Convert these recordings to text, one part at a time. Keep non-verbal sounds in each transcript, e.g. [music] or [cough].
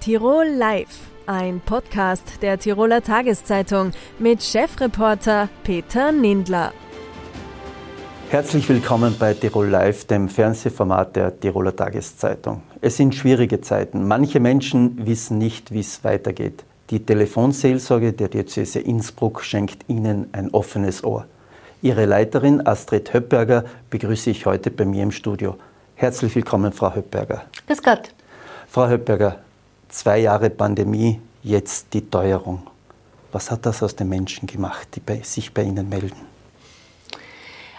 Tirol Live, ein Podcast der Tiroler Tageszeitung mit Chefreporter Peter Nindler. Herzlich willkommen bei Tirol Live, dem Fernsehformat der Tiroler Tageszeitung. Es sind schwierige Zeiten. Manche Menschen wissen nicht, wie es weitergeht. Die Telefonseelsorge der Diözese Innsbruck schenkt Ihnen ein offenes Ohr. Ihre Leiterin Astrid Höppberger begrüße ich heute bei mir im Studio. Herzlich willkommen, Frau Höppberger. Grüß Gott. Frau Höppberger, zwei Jahre Pandemie, jetzt die Teuerung. Was hat das aus den Menschen gemacht, die bei, sich bei Ihnen melden?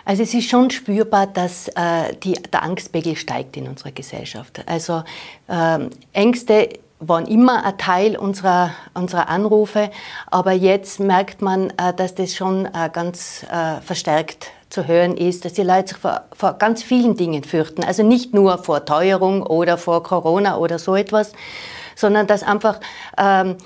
Also es ist schon spürbar, dass äh, die, der Angstpegel steigt in unserer Gesellschaft. Also äh, Ängste waren immer ein Teil unserer, unserer Anrufe, aber jetzt merkt man, äh, dass das schon äh, ganz äh, verstärkt zu hören ist, dass die Leute sich vor, vor, ganz vielen Dingen fürchten. Also nicht nur vor Teuerung oder vor Corona oder so etwas, sondern dass einfach ähm,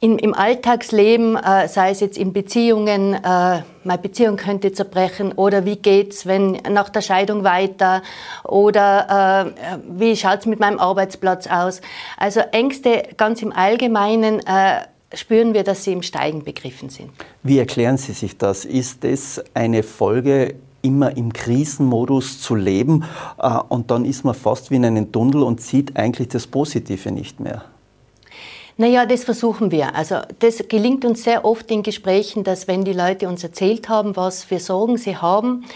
in, im Alltagsleben, äh, sei es jetzt in Beziehungen, äh, meine Beziehung könnte zerbrechen oder wie geht's, wenn nach der Scheidung weiter oder äh, wie schaut's mit meinem Arbeitsplatz aus. Also Ängste ganz im Allgemeinen äh, spüren wir, dass sie im Steigen begriffen sind. Wie erklären Sie sich das? Ist das eine Folge immer im Krisenmodus zu leben äh, und dann ist man fast wie in einem Tunnel und sieht eigentlich das Positive nicht mehr? Naja, das versuchen wir. Also das gelingt uns sehr oft in Gesprächen, dass wenn die Leute uns erzählt haben, was für Sorgen sie haben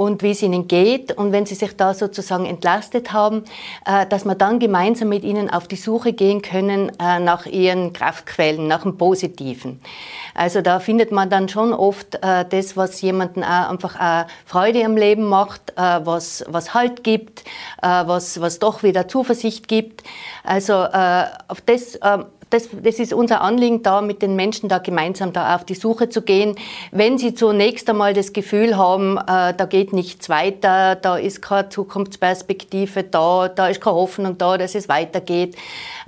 und wie es ihnen geht und wenn sie sich da sozusagen entlastet haben, äh, dass wir dann gemeinsam mit ihnen auf die Suche gehen können äh, nach ihren Kraftquellen, nach dem Positiven. Also da findet man dann schon oft äh, das, was jemanden auch einfach auch Freude am Leben macht, was, was Halt gibt, was, was doch wieder Zuversicht gibt. Also auf das das, das ist unser Anliegen, da mit den Menschen da gemeinsam da auf die Suche zu gehen. Wenn sie zunächst einmal das Gefühl haben, äh, da geht nichts weiter, da ist keine Zukunftsperspektive da, da ist keine Hoffnung da, dass es weitergeht.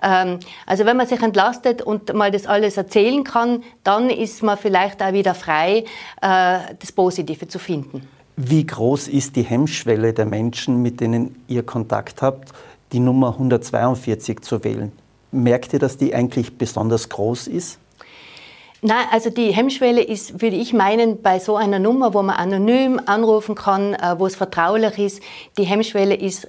Ähm, also wenn man sich entlastet und mal das alles erzählen kann, dann ist man vielleicht auch wieder frei, äh, das Positive zu finden. Wie groß ist die Hemmschwelle der Menschen, mit denen ihr Kontakt habt, die Nummer 142 zu wählen? Merkt ihr, dass die eigentlich besonders groß ist? Nein, also die Hemmschwelle ist, würde ich meinen, bei so einer Nummer, wo man anonym anrufen kann, äh, wo es vertraulich ist, die Hemmschwelle ist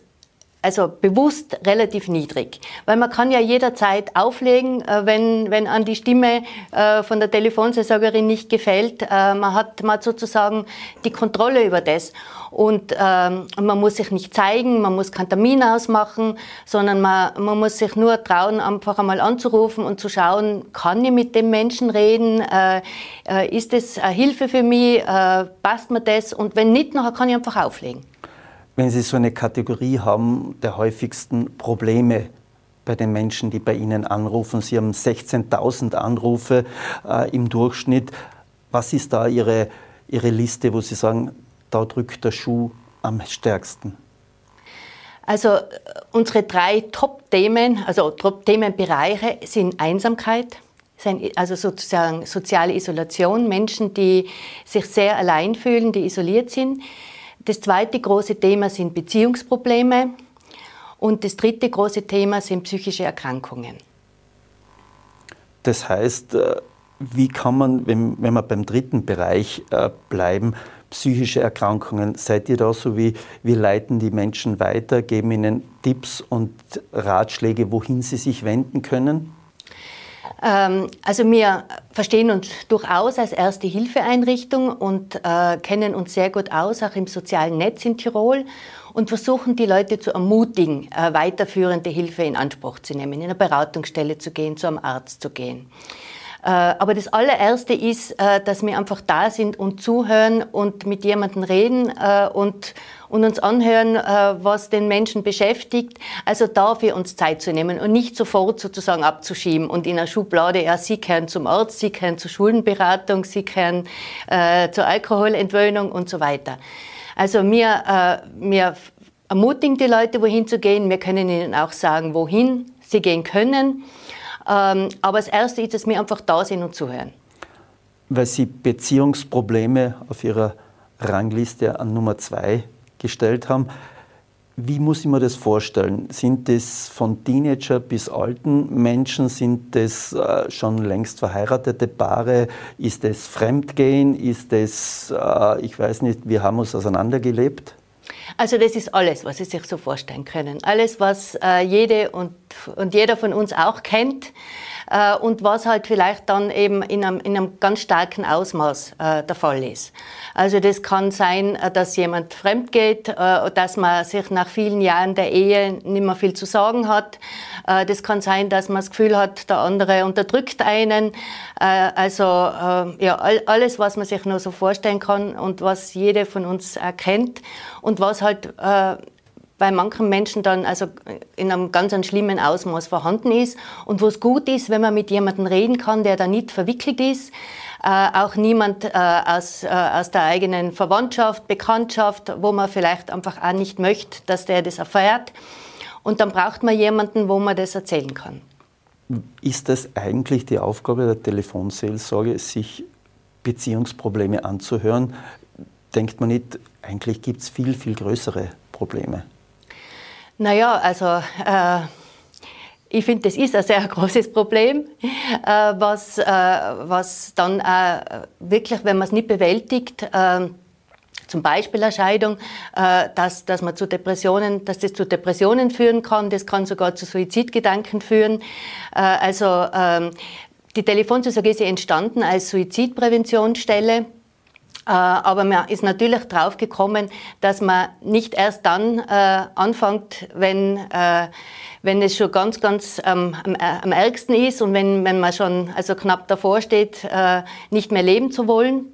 also bewusst relativ niedrig. Weil man kann ja jederzeit auflegen, äh, wenn, wenn an die Stimme äh, von der Telefonseelsorgerin nicht gefällt. Man hat, man hat sozusagen die Kontrolle über das. Und ähm, man muss sich nicht zeigen, man muss keinen Termin ausmachen, sondern man, man muss sich nur trauen, einfach einmal anzurufen und zu schauen, kann ich mit dem Menschen reden, äh, äh, ist das eine Hilfe für mich, äh, passt mir das und wenn nicht, nachher kann ich einfach auflegen. Wenn Sie so eine Kategorie haben der häufigsten Probleme bei den Menschen, die bei Ihnen anrufen, Sie haben 16.000 Anrufe äh, im Durchschnitt, was ist da Ihre, Ihre Liste, wo Sie sagen, da drückt der Schuh am stärksten? Also äh, unsere drei Top-Themen, also Top-Themenbereiche sind Einsamkeit, also sozusagen soziale Isolation, Menschen, die sich sehr allein fühlen, die isoliert sind. Das zweite große Thema sind Beziehungsprobleme und das dritte große Thema sind psychische Erkrankungen. Das heißt, äh, wie kann man, wenn, wenn wir beim dritten Bereich äh, bleiben, psychische Erkrankungen. Seid ihr da so wie, wir leiten die Menschen weiter, geben ihnen Tipps und Ratschläge, wohin sie sich wenden können? Ähm, also wir verstehen uns durchaus als erste Hilfeeinrichtung und äh, kennen uns sehr gut aus, auch im sozialen Netz in Tirol und versuchen die Leute zu ermutigen, äh, weiterführende Hilfe in Anspruch zu nehmen, in eine Beratungsstelle zu gehen, zu einem Arzt zu gehen. Äh, aber das allererste ist, äh, dass wir einfach da sind und zuhören und mit jemandem reden äh, und, und uns anhören, was den Menschen beschäftigt. Also dafür uns Zeit zu nehmen und nicht sofort sozusagen abzuschieben und in einer Schublade, ja, Sie gehören zum Arzt, Sie gehören zur Schuldenberatung, Sie gehören äh, zur Alkoholentwöhnung und so weiter. Also wir, äh, wir ermutigen die Leute, wohin zu gehen. Wir können ihnen auch sagen, wohin sie gehen können. Ähm, aber das Erste ist, dass wir einfach da sind und zuhören. Weil Sie Beziehungsprobleme auf Ihrer Rangliste an Nummer zwei gestellt haben. Wie muss ich mir das vorstellen? Sind das von Teenager bis alten Menschen? Sind das äh, schon längst verheiratete Paare? Ist das Fremdgehen? Ist das, äh, ich weiß nicht, wir haben uns auseinandergelebt? Also das ist alles, was Sie sich so vorstellen können. Alles, was äh, jede und, und jeder von uns auch kennt äh, und was halt vielleicht dann eben in einem, in einem ganz starken Ausmaß äh, der Fall ist. Also das kann sein, äh, dass jemand fremd geht, äh, dass man sich nach vielen Jahren der Ehe nicht mehr viel zu sagen hat. Äh, das kann sein, dass man das Gefühl hat, der andere unterdrückt einen. Also ja, alles, was man sich nur so vorstellen kann und was jede von uns erkennt und was halt bei manchen Menschen dann also in einem ganz schlimmen Ausmaß vorhanden ist und wo es gut ist, wenn man mit jemandem reden kann, der da nicht verwickelt ist, äh, auch niemand äh, aus, äh, aus der eigenen Verwandtschaft, Bekanntschaft, wo man vielleicht einfach auch nicht möchte, dass der das erfährt. Und dann braucht man jemanden, wo man das erzählen kann. Ist das eigentlich die Aufgabe der Telefonseelsorge, sich Beziehungsprobleme anzuhören? Denkt man nicht, eigentlich gibt es viel, viel größere Probleme? Naja, also äh, ich finde, das ist ein sehr [laughs] großes Problem, äh, was, äh, was dann äh, wirklich, wenn man es nicht bewältigt, äh, zum Beispiel eine Scheidung, äh, dass, dass, man zu Depressionen, dass das zu Depressionen führen kann, das kann sogar zu Suizidgedanken führen. also ähm, die Telefonzusage ist entstanden als Suizidpräventionsstelle. Äh, aber man ist natürlich drauf gekommen, dass man nicht erst dann äh, anfängt, wenn, äh, wenn es schon ganz, ganz ähm, am, am, ärgsten ist und wenn, wenn man schon also knapp davor steht, äh, nicht mehr leben zu wollen,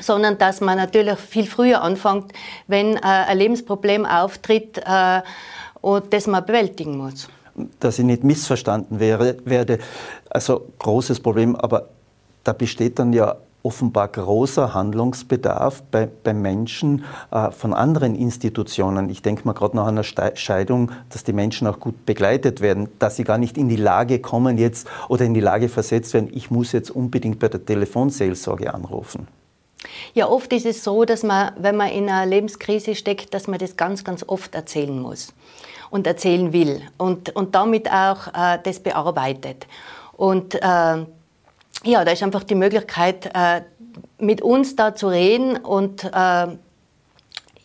sondern dass man natürlich viel früher anfängt, wenn äh, ein Lebensproblem auftritt äh, und das man bewältigen muss. Dass ich nicht missverstanden wäre, werde, also großes Problem, aber da besteht dann ja offenbar großer Handlungsbedarf bei, bei Menschen äh, von anderen Institutionen. Ich denke mal gerade nach einer Scheidung, dass die Menschen auch gut begleitet werden, dass sie gar nicht in die Lage kommen jetzt oder in die Lage versetzt werden, ich muss jetzt unbedingt bei der Telefonseelsorge anrufen. Ja, oft ist es so, dass man, wenn man in einer Lebenskrise steckt, dass man das ganz, ganz oft erzählen muss und erzählen will und, und damit auch äh, das bearbeitet. Und äh, ja, da ist einfach die Möglichkeit, äh, mit uns da zu reden und äh,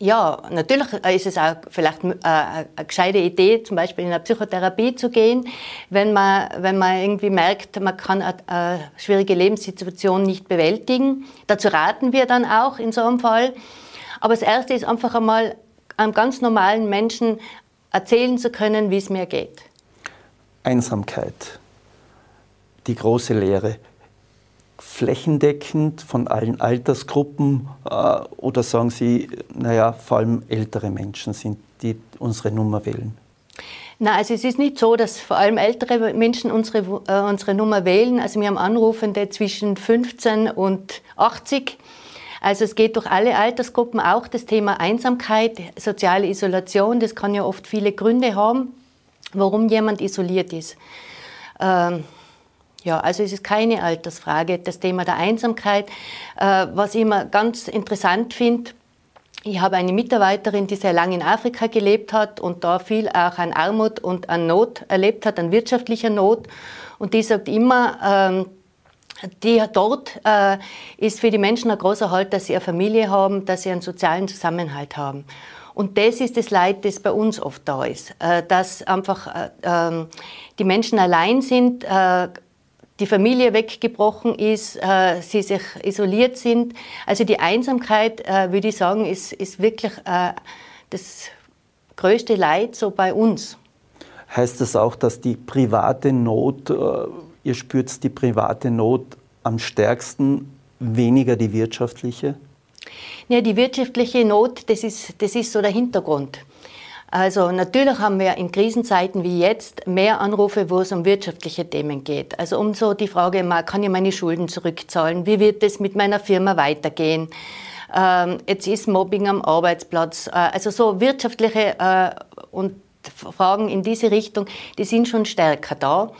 ja, natürlich ist es auch vielleicht äh, eine gescheite Idee, zum Beispiel in eine Psychotherapie zu gehen, wenn man, wenn man irgendwie merkt, man kann eine schwierige Lebenssituation nicht bewältigen. Dazu raten wir dann auch in so einem Fall. Aber das Erste ist einfach einmal einem ganz normalen Menschen erzählen zu können, wie es mir geht. Einsamkeit, die große Lehre flächendeckend von allen Altersgruppen äh, oder sagen Sie, naja, vor allem ältere Menschen sind, die unsere Nummer wählen? Nein, also es ist nicht so, dass vor allem ältere Menschen unsere, äh, unsere Nummer wählen. Also wir haben Anrufende zwischen 15 und 80. Also es geht durch alle Altersgruppen auch das Thema Einsamkeit, soziale Isolation. Das kann ja oft viele Gründe haben, warum jemand isoliert ist. Ähm, ja, also es ist keine Altersfrage, das Thema der Einsamkeit. Äh, was ich immer ganz interessant finde, ich habe eine Mitarbeiterin, die sehr lange in Afrika gelebt hat und da viel auch an Armut und an Not erlebt hat, an wirtschaftlicher Not. Und die sagt immer, ähm, die dort äh, ist für die Menschen ein großer Halt, dass sie eine Familie haben, dass sie einen sozialen Zusammenhalt haben. Und das ist das Leid, das bei uns oft da ist, äh, dass einfach äh, ähm, die Menschen allein sind, die Familie weggebrochen ist, äh, sie sich isoliert sind. Also die Einsamkeit, äh, würde ich sagen, ist, ist wirklich äh, das größte Leid so bei uns. Heißt das auch, dass die private Not, äh, ihr spürt die private Not am stärksten, weniger die wirtschaftliche? Ja, die wirtschaftliche Not, das ist, das ist so der Hintergrund. Also natürlich haben wir in Krisenzeiten wie jetzt mehr Anrufe, wo es um wirtschaftliche Themen geht. Also um so die Frage, kann ich meine Schulden zurückzahlen? Wie wird es mit meiner Firma weitergehen? Ähm, jetzt ist Mobbing am Arbeitsplatz. Äh, also so wirtschaftliche äh, und Fragen in diese Richtung, die sind schon stärker da,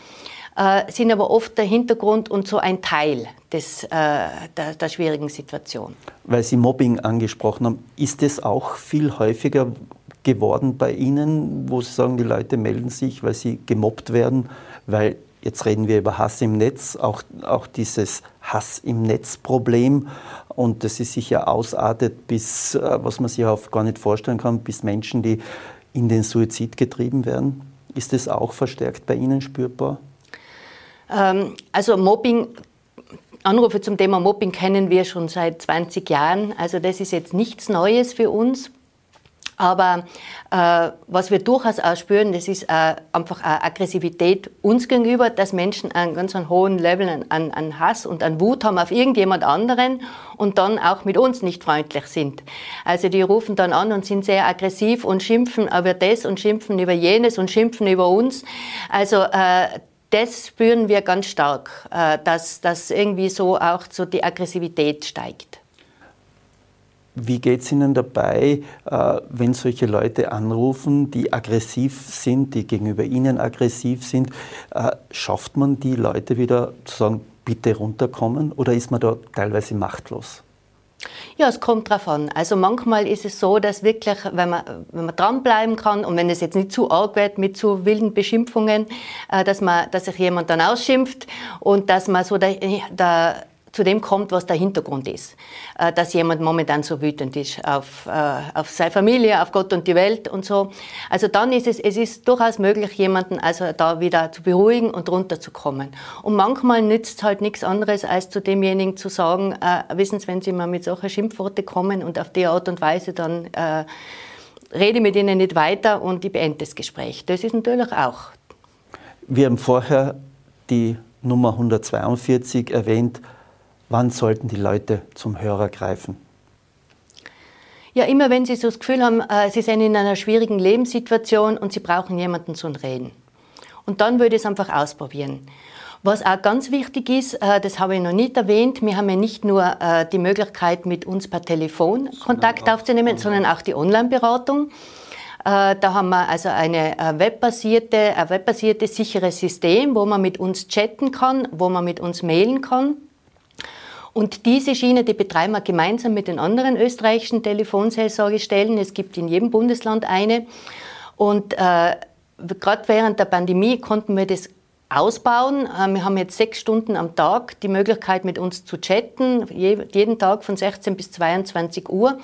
äh, sind aber oft der Hintergrund und so ein Teil des, der, der schwierigen Situation. Weil Sie Mobbing angesprochen haben, ist es auch viel häufiger, geworden bei Ihnen, wo Sie sagen, die Leute melden sich, weil sie gemobbt werden, weil jetzt reden wir über Hass im Netz, auch, auch dieses Hass im Netz-Problem und das ist sicher ausartet bis, äh, was man sich auch gar nicht vorstellen kann, bis Menschen, die in den Suizid getrieben werden. Ist das auch verstärkt bei Ihnen spürbar? Ähm, also Mobbing Anrufe zum Thema Mobbing kennen wir schon seit 20 Jahren. Also das ist jetzt nichts Neues für uns. Aber äh, was wir durchaus auch spüren, das ist äh, einfach eine Aggressivität uns gegenüber, dass Menschen einen ganz einen hohen Level an, an, Hass und an Wut haben auf irgendjemand anderen und dann auch mit uns nicht freundlich sind. Also die rufen dann an und sind sehr aggressiv und schimpfen über das und schimpfen über jenes und schimpfen über uns. Also äh, das spüren wir ganz stark, äh, dass, dass irgendwie so auch so die Aggressivität steigt. Wie geht es Ihnen dabei, äh, wenn solche Leute anrufen, die aggressiv sind, die gegenüber Ihnen aggressiv sind? Äh, schafft man die Leute wieder zu sagen, bitte runterkommen oder ist man da teilweise machtlos? Ja, es kommt drauf an. Also manchmal ist es so, dass wirklich, wenn man, wenn man dranbleiben kann und wenn es jetzt nicht zu arg wird mit zu wilden Beschimpfungen, äh, dass, man, dass sich jemand dann ausschimpft und dass man so der, der zu dem kommt, was der Hintergrund ist. Äh, dass jemand momentan so wütend ist auf, äh, auf seine Familie, auf Gott und die Welt und so. Also dann ist es, es ist durchaus möglich, jemanden also da wieder zu beruhigen und runterzukommen. Und manchmal nützt halt nichts anderes, als zu demjenigen zu sagen, äh, wissen Sie, wenn Sie mal mit solchen Schimpfworten kommen und auf die Art und Weise dann äh, rede mit Ihnen nicht weiter und ich beende das Gespräch. Das ist natürlich auch. Wir haben vorher die Nummer 142 erwähnt. Wann sollten die Leute zum Hörer greifen? Ja, immer wenn Sie so das Gefühl haben, äh, Sie sind in einer schwierigen Lebenssituation und Sie brauchen jemanden zum Reden. Und dann würde ich es einfach ausprobieren. Was auch ganz wichtig ist, äh, das habe ich noch nicht erwähnt, wir haben ja nicht nur äh, die Möglichkeit, mit uns per Telefon Kontakt aufzunehmen, sondern auch die Online-Beratung. Da haben wir also eine webbasierte, ein webbasiertes sicheres System, wo man mit uns chatten kann, wo man mit uns mailen kann. Und diese Schiene, die betreiben wir gemeinsam mit den anderen österreichischen Telefonseelsorgestellen. Es gibt in jedem Bundesland eine. Und äh, gerade während der Pandemie konnten wir das ausbauen. Äh, wir haben jetzt sechs Stunden am Tag die Möglichkeit, mit uns zu chatten, jeden Tag von 16 bis 22 Uhr.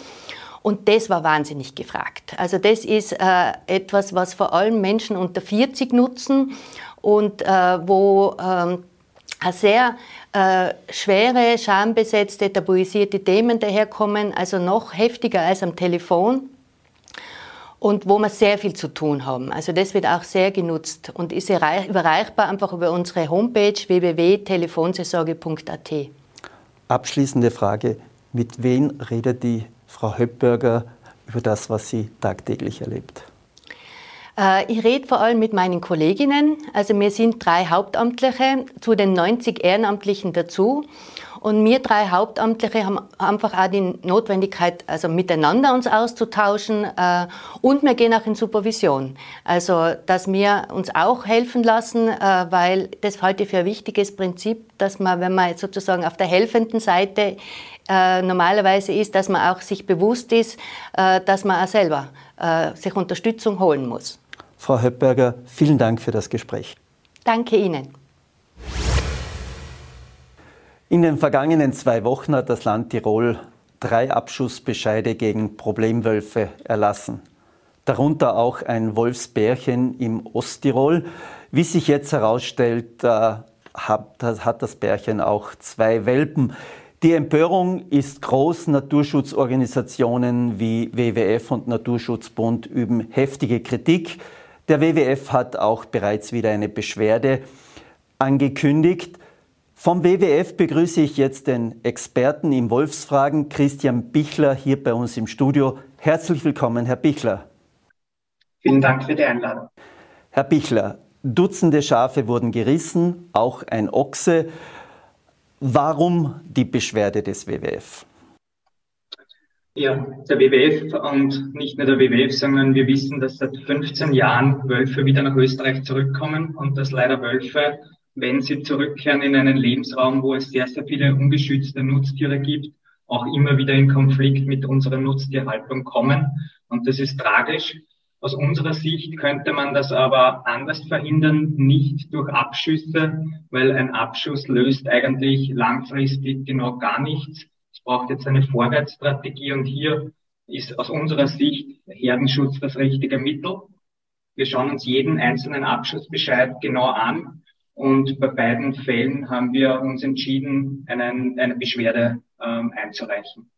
Und das war wahnsinnig gefragt. Also das ist äh, etwas, was vor allem Menschen unter 40 nutzen und äh, wo ähm, sehr äh, schwere, schambesetzte, tabuisierte Themen daherkommen, also noch heftiger als am Telefon und wo wir sehr viel zu tun haben. Also das wird auch sehr genutzt und ist überreichbar einfach über unsere Homepage www.telefonseelsorge.at. Abschließende Frage, mit wem redet die Frau Höppberger über das, was sie tagtäglich erlebt? Äh, ich rede vor allem mit meinen Kolleginnen. Also wir sind drei Hauptamtliche zu den 90 Ehrenamtlichen dazu. Und wir drei Hauptamtliche haben einfach auch die Notwendigkeit, also miteinander uns auszutauschen äh, und wir gehen auch in Supervision. Also, dass wir uns auch helfen lassen, äh, weil das halte ich für ein wichtiges Prinzip, dass man, wenn man sozusagen auf der helfenden Seite normalerweise ist, dass man auch sich bewusst ist, dass man auch selber sich Unterstützung holen muss. Frau Höppberger, vielen Dank für das Gespräch. Danke Ihnen. In den vergangenen zwei Wochen hat das Land Tirol drei Abschussbescheide gegen Problemwölfe erlassen. Darunter auch ein Wolfsbärchen im Osttirol. Wie sich jetzt herausstellt, hat das Bärchen auch zwei Welpen. Die Empörung ist groß. Naturschutzorganisationen wie WWF und Naturschutzbund üben heftige Kritik. Der WWF hat auch bereits wieder eine Beschwerde angekündigt. Vom WWF begrüße ich jetzt den Experten im Wolfsfragen, Christian Bichler, hier bei uns im Studio. Herzlich willkommen, Herr Bichler. Vielen Dank für die Einladung. Herr Bichler, Dutzende Schafe wurden gerissen, auch ein Ochse. Warum die Beschwerde des WWF? Ja, der WWF und nicht nur der WWF, sondern wir wissen, dass seit 15 Jahren Wölfe wieder nach Österreich zurückkommen und dass leider Wölfe, wenn sie zurückkehren in einen Lebensraum, wo es sehr, sehr viele ungeschützte Nutztiere gibt, auch immer wieder in Konflikt mit unserer Nutztierhaltung kommen. Und das ist tragisch. Aus unserer Sicht könnte man das aber anders verhindern, nicht durch Abschüsse, weil ein Abschuss löst eigentlich langfristig genau gar nichts. Braucht jetzt eine Vorwärtsstrategie und hier ist aus unserer Sicht Herdenschutz das richtige Mittel. Wir schauen uns jeden einzelnen Abschussbescheid genau an und bei beiden Fällen haben wir uns entschieden, einen, eine Beschwerde ähm, einzureichen.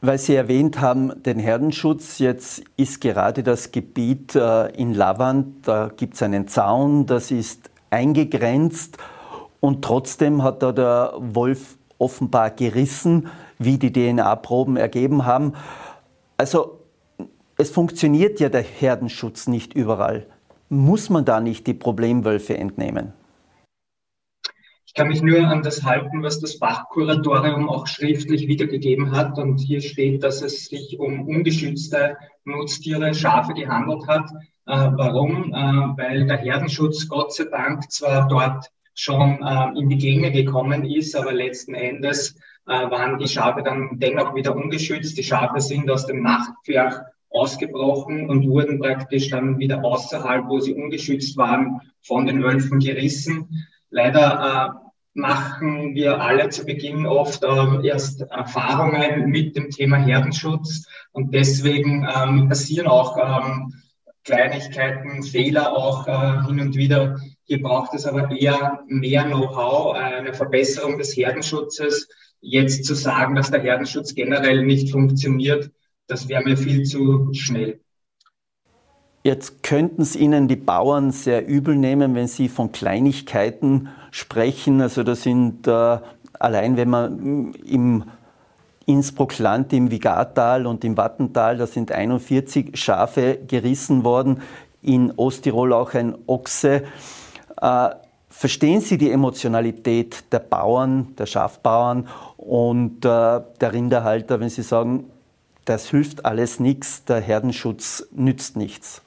Weil Sie erwähnt haben, den Herdenschutz, jetzt ist gerade das Gebiet äh, in Lavand, da gibt es einen Zaun, das ist eingegrenzt und trotzdem hat da der Wolf offenbar gerissen, wie die DNA-Proben ergeben haben. Also es funktioniert ja der Herdenschutz nicht überall. Muss man da nicht die Problemwölfe entnehmen? Ich kann mich nur an das halten, was das Fachkuratorium auch schriftlich wiedergegeben hat. Und hier steht, dass es sich um ungeschützte Nutztiere, Schafe gehandelt hat. Äh, warum? Äh, weil der Herdenschutz Gott sei Dank zwar dort schon äh, in die Gänge gekommen ist, aber letzten Endes äh, waren die Schafe dann dennoch wieder ungeschützt. Die Schafe sind aus dem Nachtpferch ausgebrochen und wurden praktisch dann wieder außerhalb, wo sie ungeschützt waren, von den Wölfen gerissen. Leider äh, machen wir alle zu Beginn oft äh, erst Erfahrungen mit dem Thema Herdenschutz und deswegen ähm, passieren auch ähm, Kleinigkeiten, Fehler auch äh, hin und wieder. Hier braucht es aber eher mehr Know-how, eine Verbesserung des Herdenschutzes. Jetzt zu sagen, dass der Herdenschutz generell nicht funktioniert, das wäre mir viel zu schnell. Jetzt könnten es Ihnen die Bauern sehr übel nehmen, wenn Sie von Kleinigkeiten sprechen. Also das sind äh, allein, wenn man im Innsbruck-Land, im Vigartal und im Wattental, da sind 41 Schafe gerissen worden, in Osttirol auch ein Ochse. Äh, verstehen Sie die Emotionalität der Bauern, der Schafbauern und äh, der Rinderhalter, wenn Sie sagen, das hilft alles nichts, der Herdenschutz nützt nichts?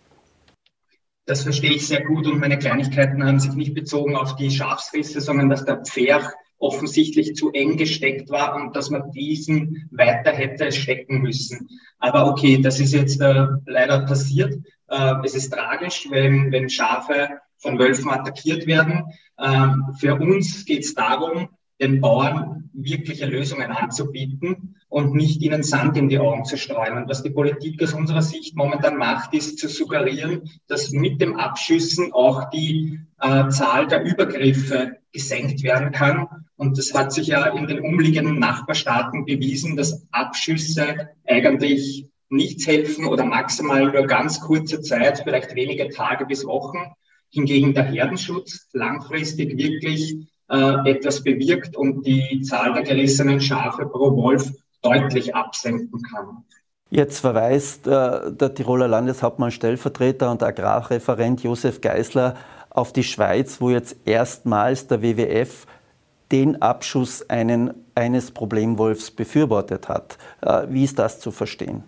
Das verstehe ich sehr gut und meine Kleinigkeiten haben sich nicht bezogen auf die Schafsrisse, sondern dass der Pferch offensichtlich zu eng gesteckt war und dass man diesen weiter hätte stecken müssen. Aber okay, das ist jetzt äh, leider passiert. Äh, es ist tragisch, wenn, wenn Schafe von Wölfen attackiert werden. Äh, für uns geht es darum, den Bauern wirkliche Lösungen anzubieten und nicht ihnen Sand in die Augen zu streuen. Und was die Politik aus unserer Sicht momentan macht, ist zu suggerieren, dass mit dem Abschüssen auch die äh, Zahl der Übergriffe gesenkt werden kann. Und das hat sich ja in den umliegenden Nachbarstaaten bewiesen, dass Abschüsse eigentlich nichts helfen oder maximal nur ganz kurze Zeit, vielleicht wenige Tage bis Wochen. Hingegen der Herdenschutz langfristig wirklich äh, etwas bewirkt und die Zahl der gerissenen Schafe pro Wolf deutlich absenken kann. Jetzt verweist äh, der Tiroler Landeshauptmann Stellvertreter und Agrarreferent Josef Geisler auf die Schweiz, wo jetzt erstmals der WWF den Abschuss einen, eines Problemwolfs befürwortet hat. Äh, wie ist das zu verstehen?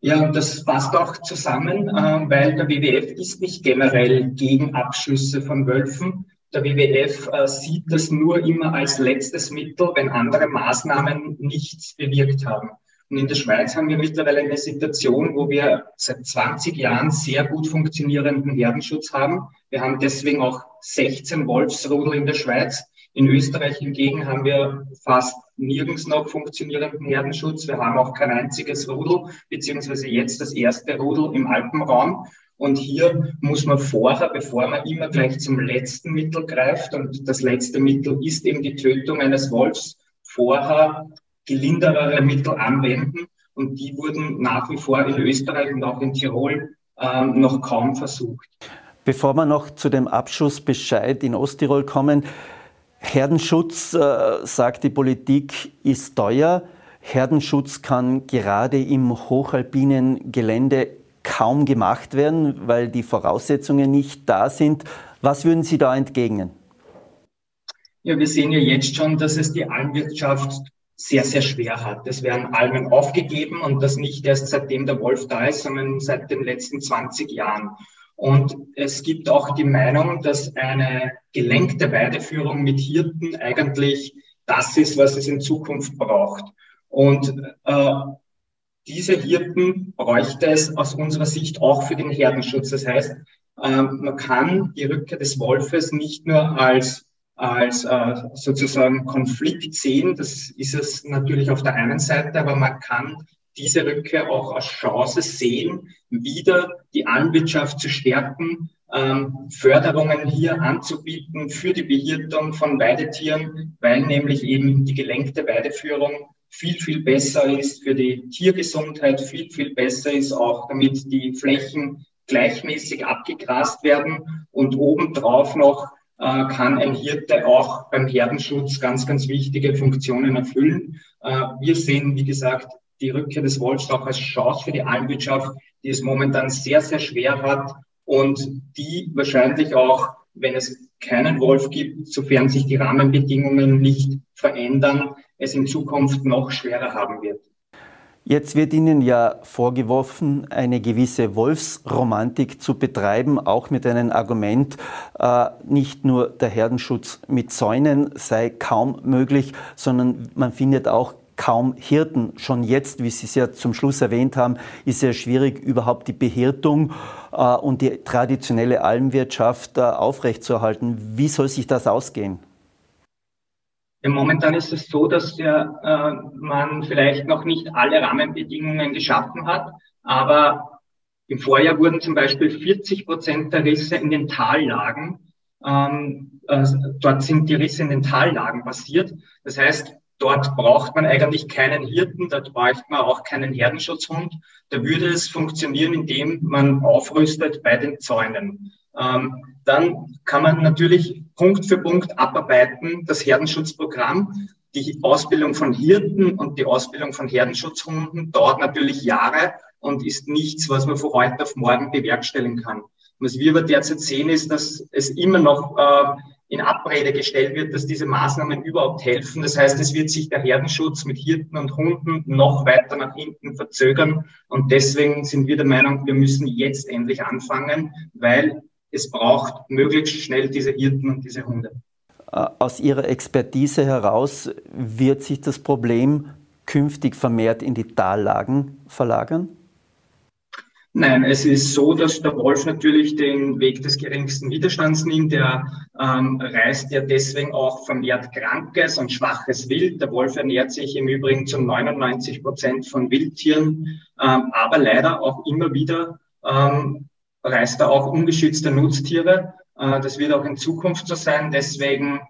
Ja, das passt auch zusammen, äh, weil der WWF ist nicht generell gegen Abschüsse von Wölfen. Der WWF äh, sieht das nur immer als letztes Mittel, wenn andere Maßnahmen nichts bewirkt haben. Und in der Schweiz haben wir mittlerweile eine Situation, wo wir seit 20 Jahren sehr gut funktionierenden Herdenschutz haben. Wir haben deswegen auch 16 Wolfsrudel in der Schweiz. In Österreich hingegen haben wir fast nirgends noch funktionierenden Herdenschutz. Wir haben auch kein einziges Rudel, beziehungsweise jetzt das erste Rudel im Alpenraum. Und hier muss man vorher, bevor man immer gleich zum letzten Mittel greift, und das letzte Mittel ist eben die Tötung eines Wolfs, vorher gelinderere Mittel anwenden. Und die wurden nach wie vor in Österreich und auch in Tirol ähm, noch kaum versucht. Bevor wir noch zu dem Abschussbescheid in Osttirol kommen, Herdenschutz, äh, sagt die Politik, ist teuer. Herdenschutz kann gerade im hochalpinen Gelände kaum gemacht werden, weil die Voraussetzungen nicht da sind. Was würden Sie da entgegnen? Ja, wir sehen ja jetzt schon, dass es die Almwirtschaft sehr, sehr schwer hat. Es werden Almen aufgegeben und das nicht erst seitdem der Wolf da ist, sondern seit den letzten 20 Jahren. Und es gibt auch die Meinung, dass eine gelenkte Weideführung mit Hirten eigentlich das ist, was es in Zukunft braucht. Und äh, diese Hirten bräuchte es aus unserer Sicht auch für den Herdenschutz. Das heißt, ähm, man kann die Rückkehr des Wolfes nicht nur als als äh, sozusagen Konflikt sehen. Das ist es natürlich auf der einen Seite, aber man kann diese Rückkehr auch als Chance sehen, wieder die Almwirtschaft zu stärken, ähm, Förderungen hier anzubieten für die Behirtung von Weidetieren, weil nämlich eben die gelenkte Weideführung viel, viel besser ist für die Tiergesundheit, viel, viel besser ist auch, damit die Flächen gleichmäßig abgegrast werden und obendrauf noch äh, kann ein Hirte auch beim Herdenschutz ganz, ganz wichtige Funktionen erfüllen. Äh, wir sehen, wie gesagt, die Rückkehr des Wolfs auch als Chance für die Almwirtschaft, die es momentan sehr, sehr schwer hat und die wahrscheinlich auch, wenn es keinen Wolf gibt, sofern sich die Rahmenbedingungen nicht verändern, es in Zukunft noch schwerer haben wird. Jetzt wird Ihnen ja vorgeworfen, eine gewisse Wolfsromantik zu betreiben, auch mit einem Argument, äh, nicht nur der Herdenschutz mit Zäunen sei kaum möglich, sondern man findet auch kaum Hirten. Schon jetzt, wie Sie es ja zum Schluss erwähnt haben, ist es ja schwierig, überhaupt die Behirtung äh, und die traditionelle Almwirtschaft äh, aufrechtzuerhalten. Wie soll sich das ausgehen? Momentan ist es so, dass äh, man vielleicht noch nicht alle Rahmenbedingungen geschaffen hat, aber im Vorjahr wurden zum Beispiel 40 Prozent der Risse in den Tallagen, ähm, äh, dort sind die Risse in den Tallagen passiert. Das heißt, dort braucht man eigentlich keinen Hirten, dort braucht man auch keinen Herdenschutzhund. Da würde es funktionieren, indem man aufrüstet bei den Zäunen. Ähm, dann kann man natürlich Punkt für Punkt abarbeiten, das Herdenschutzprogramm. Die Ausbildung von Hirten und die Ausbildung von Herdenschutzhunden dauert natürlich Jahre und ist nichts, was man von heute auf morgen bewerkstelligen kann. Was wir aber derzeit sehen, ist, dass es immer noch äh, in Abrede gestellt wird, dass diese Maßnahmen überhaupt helfen. Das heißt, es wird sich der Herdenschutz mit Hirten und Hunden noch weiter nach hinten verzögern. Und deswegen sind wir der Meinung, wir müssen jetzt endlich anfangen, weil es braucht möglichst schnell diese Hirten und diese Hunde. Äh, aus Ihrer Expertise heraus wird sich das Problem künftig vermehrt in die Tallagen verlagern? Nein, es ist so, dass der Wolf natürlich den Weg des geringsten Widerstands nimmt. Er ähm, reißt ja deswegen auch vermehrt krankes und schwaches Wild. Der Wolf ernährt sich im Übrigen zu 99 Prozent von Wildtieren, ähm, aber leider auch immer wieder ähm, reißt er auch ungeschützte Nutztiere. Äh, das wird auch in Zukunft so sein. Deswegen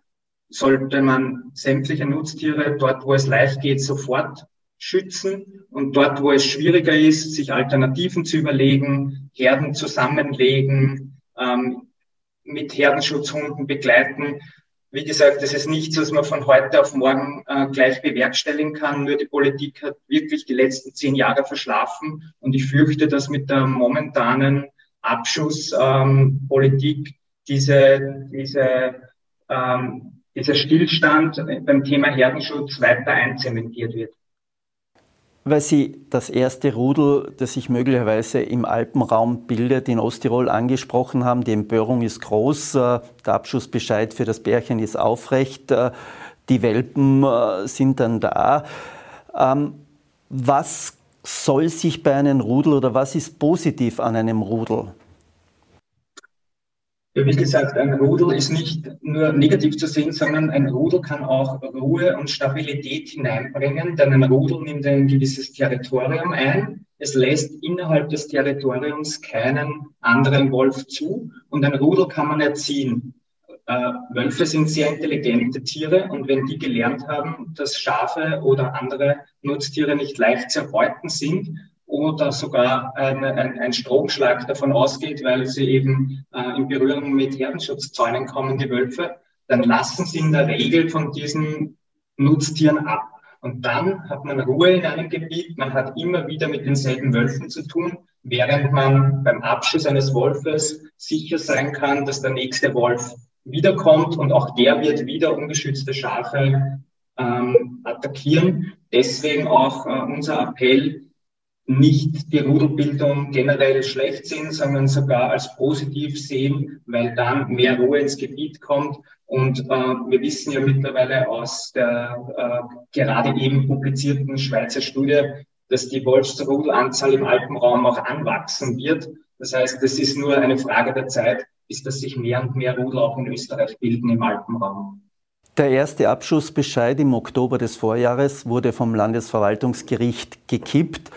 sollte man sämtliche Nutztiere dort, wo es leicht geht, sofort schützen und dort, wo es schwieriger ist, sich Alternativen zu überlegen, Herden zusammenlegen, ähm, mit Herdenschutzhunden begleiten. Wie gesagt, das ist nichts, was man von heute auf morgen äh, gleich bewerkstelligen kann. Nur die Politik hat wirklich die letzten zehn Jahre verschlafen und ich fürchte, dass mit der momentanen Abschusspolitik ähm, diese, diese, ähm, dieser Stillstand beim Thema Herdenschutz weiter einzementiert wird. Weil Sie das erste Rudel, das sich möglicherweise im Alpenraum bildet, in Osttirol angesprochen haben. Die Empörung ist groß, äh, der Abschussbescheid für das Bärchen ist aufrecht, äh, die Welpen äh, sind dann da. Ähm, was soll sich bei einem Rudel oder was ist positiv an einem Rudel? Wie gesagt, ein Rudel ist nicht nur negativ zu sehen, sondern ein Rudel kann auch Ruhe und Stabilität hineinbringen, denn ein Rudel nimmt ein gewisses Territorium ein. Es lässt innerhalb des Territoriums keinen anderen Wolf zu und ein Rudel kann man erziehen. Äh, Wölfe sind sehr intelligente Tiere und wenn die gelernt haben, dass Schafe oder andere Nutztiere nicht leicht zu erbeuten sind oder sogar ein, ein, ein Stromschlag davon ausgeht, weil sie eben äh, in Berührung mit Herdenschutzzäunen kommen, die Wölfe, dann lassen sie in der Regel von diesen Nutztieren ab. Und dann hat man Ruhe in einem Gebiet, man hat immer wieder mit denselben Wölfen zu tun, während man beim Abschuss eines Wolfes sicher sein kann, dass der nächste Wolf wiederkommt und auch der wird wieder ungeschützte Schafe ähm, attackieren. Deswegen auch äh, unser Appell, nicht die Rudelbildung generell schlecht sehen, sondern sogar als positiv sehen, weil dann mehr Ruhe ins Gebiet kommt. Und äh, wir wissen ja mittlerweile aus der äh, gerade eben publizierten Schweizer Studie, dass die Wolfsrudelanzahl im Alpenraum auch anwachsen wird. Das heißt, es ist nur eine Frage der Zeit, bis dass sich mehr und mehr Rudel auch in Österreich bilden im Alpenraum. Der erste Abschussbescheid im Oktober des Vorjahres wurde vom Landesverwaltungsgericht gekippt.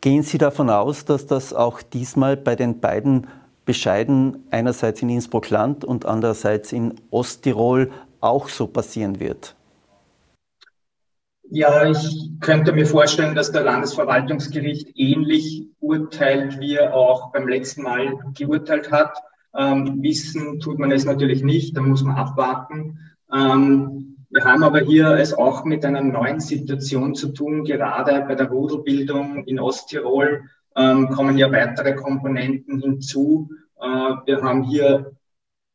Gehen Sie davon aus, dass das auch diesmal bei den beiden Bescheiden einerseits in Innsbruck-Land und andererseits in Osttirol auch so passieren wird? Ja, ich könnte mir vorstellen, dass der Landesverwaltungsgericht ähnlich urteilt, wie er auch beim letzten Mal geurteilt hat. Ähm, wissen tut man es natürlich nicht, da muss man abwarten. Ähm, wir haben aber hier es auch mit einer neuen Situation zu tun. Gerade bei der Rudelbildung in Osttirol ähm, kommen ja weitere Komponenten hinzu. Äh, wir haben hier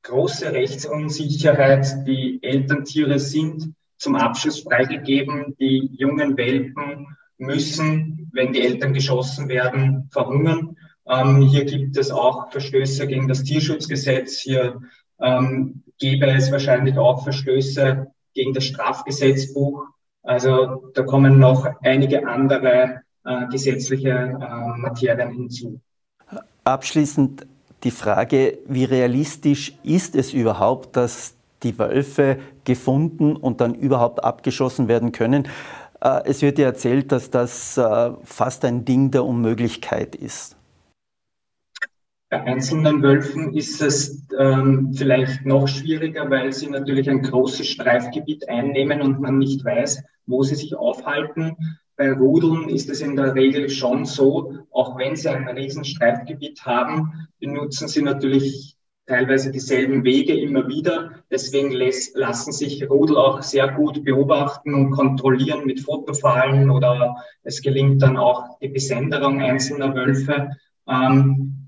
große Rechtsunsicherheit. Die Elterntiere sind zum Abschuss freigegeben. Die jungen Welpen müssen, wenn die Eltern geschossen werden, verhungern. Ähm, hier gibt es auch Verstöße gegen das Tierschutzgesetz. Hier ähm, gäbe es wahrscheinlich auch Verstöße gegen das Strafgesetzbuch. Also da kommen noch einige andere äh, gesetzliche äh, Materien hinzu. Abschließend die Frage, wie realistisch ist es überhaupt, dass die Wölfe gefunden und dann überhaupt abgeschossen werden können? Äh, es wird ja erzählt, dass das äh, fast ein Ding der Unmöglichkeit ist. Bei einzelnen Wölfen ist es ähm, vielleicht noch schwieriger, weil sie natürlich ein großes Streifgebiet einnehmen und man nicht weiß, wo sie sich aufhalten. Bei Rudeln ist es in der Regel schon so, auch wenn sie ein riesen Streifgebiet haben, benutzen sie natürlich teilweise dieselben Wege immer wieder. Deswegen lassen sich Rudel auch sehr gut beobachten und kontrollieren mit Fotofallen oder es gelingt dann auch die Besenderung einzelner Wölfe. Ähm,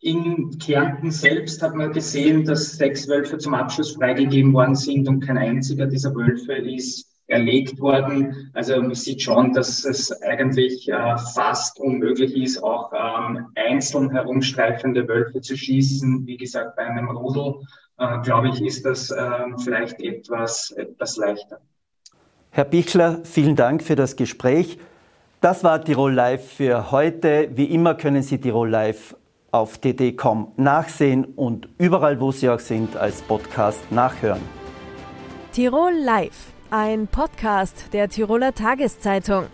in Kärnten selbst hat man gesehen, dass sechs Wölfe zum Abschluss freigegeben worden sind und kein einziger dieser Wölfe ist erlegt worden. Also man sieht schon, dass es eigentlich äh, fast unmöglich ist, auch ähm, einzeln herumstreifende Wölfe zu schießen. Wie gesagt, bei einem Rudel, äh, glaube ich, ist das äh, vielleicht etwas, etwas leichter. Herr Bichler, vielen Dank für das Gespräch. Das war Tirol Live für heute. Wie immer können Sie Tirol Live auf dd.com nachsehen und überall, wo Sie auch sind, als Podcast nachhören. Tirol Live, ein Podcast der Tiroler Tageszeitung.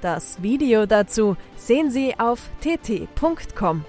Das Video dazu sehen Sie auf tt.com.